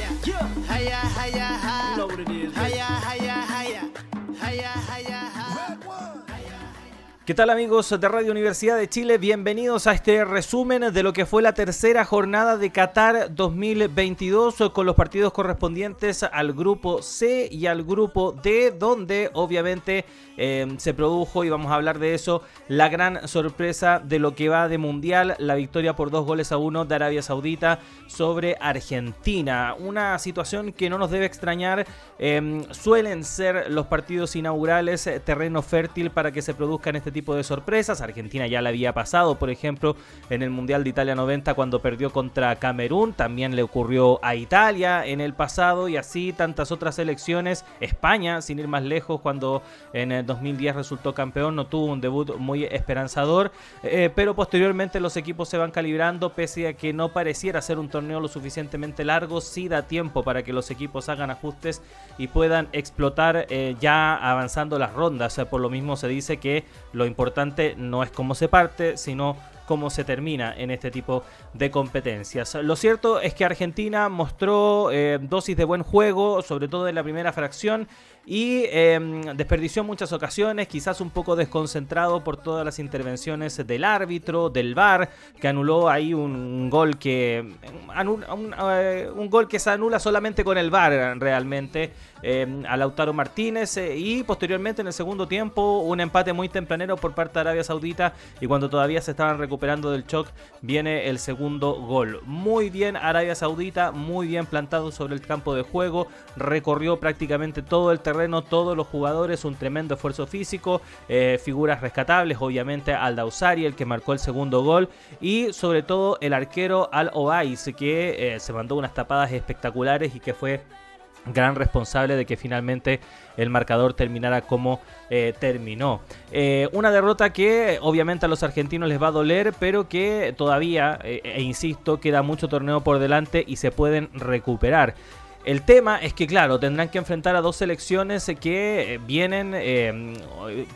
higher, higher, higher, higher. You know what it is. ¿Qué tal amigos de Radio Universidad de Chile? Bienvenidos a este resumen de lo que fue la tercera jornada de Qatar 2022 con los partidos correspondientes al grupo C y al grupo D, donde obviamente eh, se produjo, y vamos a hablar de eso, la gran sorpresa de lo que va de Mundial, la victoria por dos goles a uno de Arabia Saudita sobre Argentina. Una situación que no nos debe extrañar, eh, suelen ser los partidos inaugurales terreno fértil para que se produzcan este tipo de sorpresas. Argentina ya la había pasado, por ejemplo, en el Mundial de Italia 90 cuando perdió contra Camerún. También le ocurrió a Italia en el pasado y así tantas otras selecciones. España, sin ir más lejos, cuando en el 2010 resultó campeón, no tuvo un debut muy esperanzador. Eh, pero posteriormente los equipos se van calibrando, pese a que no pareciera ser un torneo lo suficientemente largo. Sí da tiempo para que los equipos hagan ajustes y puedan explotar eh, ya avanzando las rondas. Por lo mismo se dice que lo importante no es cómo se parte, sino cómo se termina en este tipo de competencias. Lo cierto es que Argentina mostró eh, dosis de buen juego, sobre todo en la primera fracción, y eh, desperdició muchas ocasiones, quizás un poco desconcentrado por todas las intervenciones del árbitro, del VAR, que anuló ahí un gol que anula, un, gol que se anula solamente con el VAR realmente eh, a Lautaro Martínez eh, y posteriormente en el segundo tiempo un empate muy tempranero por parte de Arabia Saudita y cuando todavía se estaban recuperando del shock viene el segundo gol. Muy bien Arabia Saudita, muy bien plantado sobre el campo de juego, recorrió prácticamente todo el terreno, todos los jugadores, un tremendo esfuerzo físico, eh, figuras rescatables, obviamente al Dausari, el que marcó el segundo gol, y sobre todo el arquero Al Obais, que eh, se mandó unas tapadas espectaculares y que fue gran responsable de que finalmente el marcador terminara como eh, terminó. Una derrota que obviamente a los argentinos les va a doler, pero que todavía, e insisto, queda mucho torneo por delante y se pueden recuperar. El tema es que, claro, tendrán que enfrentar a dos selecciones que vienen eh,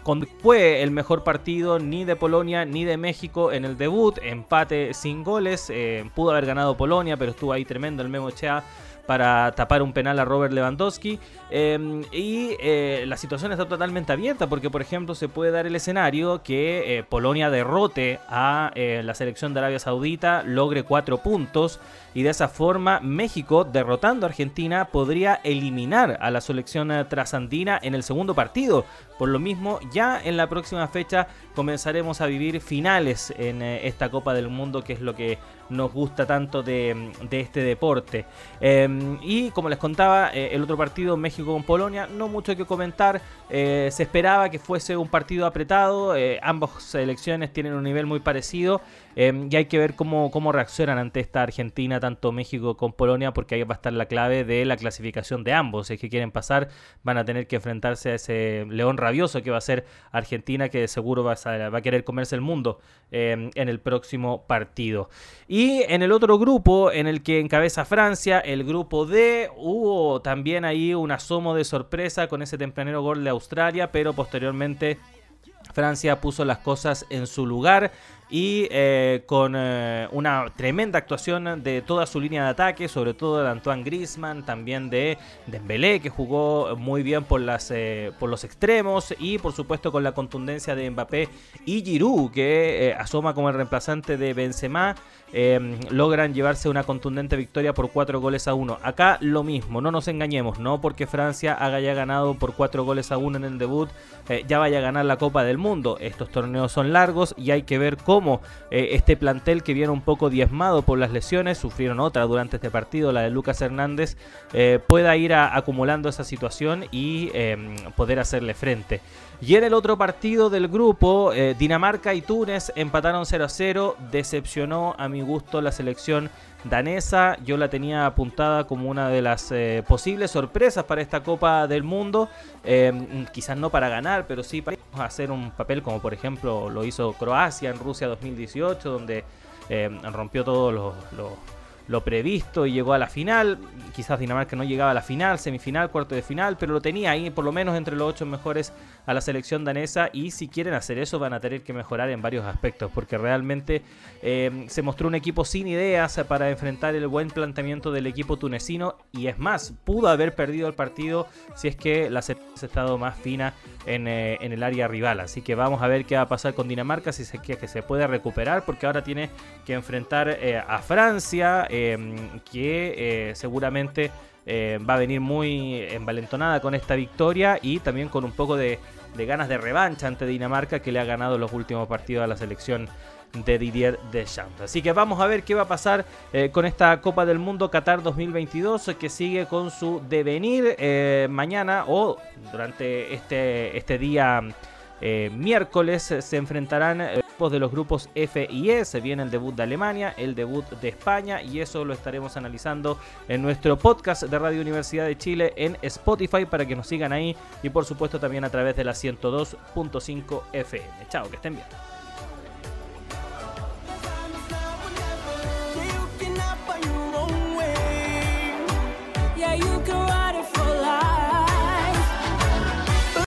con fue el mejor partido ni de Polonia ni de México en el debut, empate sin goles, eh, pudo haber ganado Polonia, pero estuvo ahí tremendo el Memo Chea para tapar un penal a Robert Lewandowski. Eh, y eh, la situación está totalmente abierta porque, por ejemplo, se puede dar el escenario que eh, Polonia derrote a eh, la selección de Arabia Saudita, logre cuatro puntos y de esa forma México, derrotando a Argentina, podría eliminar a la selección trasandina en el segundo partido. Por lo mismo, ya en la próxima fecha comenzaremos a vivir finales en esta Copa del Mundo, que es lo que nos gusta tanto de, de este deporte. Eh, y como les contaba, eh, el otro partido, México con Polonia, no mucho que comentar. Eh, se esperaba que fuese un partido apretado. Eh, ambas selecciones tienen un nivel muy parecido. y hay que ver cómo, cómo reaccionan ante esta Argentina, tanto México con Polonia, porque ahí va a estar la clave de la clasificación de ambos. Si es que quieren pasar, van a tener que enfrentarse a ese león rabioso que va a ser Argentina, que seguro va a, va a querer comerse el mundo en el próximo partido. Y en el otro grupo, en el que encabeza Francia, el grupo D, hubo también ahí un asomo de sorpresa con ese tempranero gol de Australia, pero posteriormente Francia puso las cosas en su lugar y eh, con eh, una tremenda actuación de toda su línea de ataque, sobre todo de Antoine Griezmann, también de Dembélé que jugó muy bien por las eh, por los extremos y por supuesto con la contundencia de Mbappé y Giroud que asoma como el reemplazante de Benzema. logran llevarse una contundente victoria por 4 goles a 1. Acá lo mismo, no nos engañemos, no porque Francia haga ya ganado por 4 goles a 1 en el debut, ya vaya a ganar la Copa del Mundo. Estos torneos son largos y hay que ver cómo cómo eh, este plantel que viene un poco diezmado por las lesiones, sufrieron otra durante este partido, la de Lucas Hernández, eh, pueda ir acumulando esa situación y eh, poder hacerle frente. Y en el otro partido del grupo, eh, Dinamarca y Túnez empataron 0 a 0. Decepcionó a mi gusto la selección danesa. Yo la tenía apuntada como una de las posibles sorpresas para esta Copa del Mundo. Eh, quizás no para ganar, pero sí para hacer un papel como por ejemplo lo hizo Croacia en Rusia 2018, donde rompió todos los, los lo previsto y llegó a la final. Quizás Dinamarca no llegaba a la final, semifinal, cuarto de final, pero lo tenía ahí por lo menos entre los ocho mejores a la selección danesa y si quieren hacer eso van a tener que mejorar en varios aspectos porque realmente eh, se mostró un equipo sin ideas para enfrentar el buen planteamiento del equipo tunecino y es más, pudo haber perdido el partido si es que la ha estado más fina eh, en, el área rival. Así que vamos a ver qué va a pasar con Dinamarca, si se, que, que se puede recuperar porque ahora tiene que enfrentar eh, a Francia que seguramente... va a venir muy envalentonada con esta victoria y también con un poco de, ganas de revancha ante Dinamarca que le ha ganado los últimos partidos a la selección de Didier Deschamps. Así que vamos a ver qué va a pasar eh, con esta Copa del Mundo Qatar 2022 que sigue con su devenir eh, mañana o durante este, este día eh, miércoles se enfrentarán de los grupos F y E. Se viene el debut de Alemania, el debut de España y eso lo estaremos analizando en nuestro podcast de Radio Universidad de Chile en Spotify para que nos sigan ahí y por supuesto también a través de la 102.5 FM. Chao, que estén bien.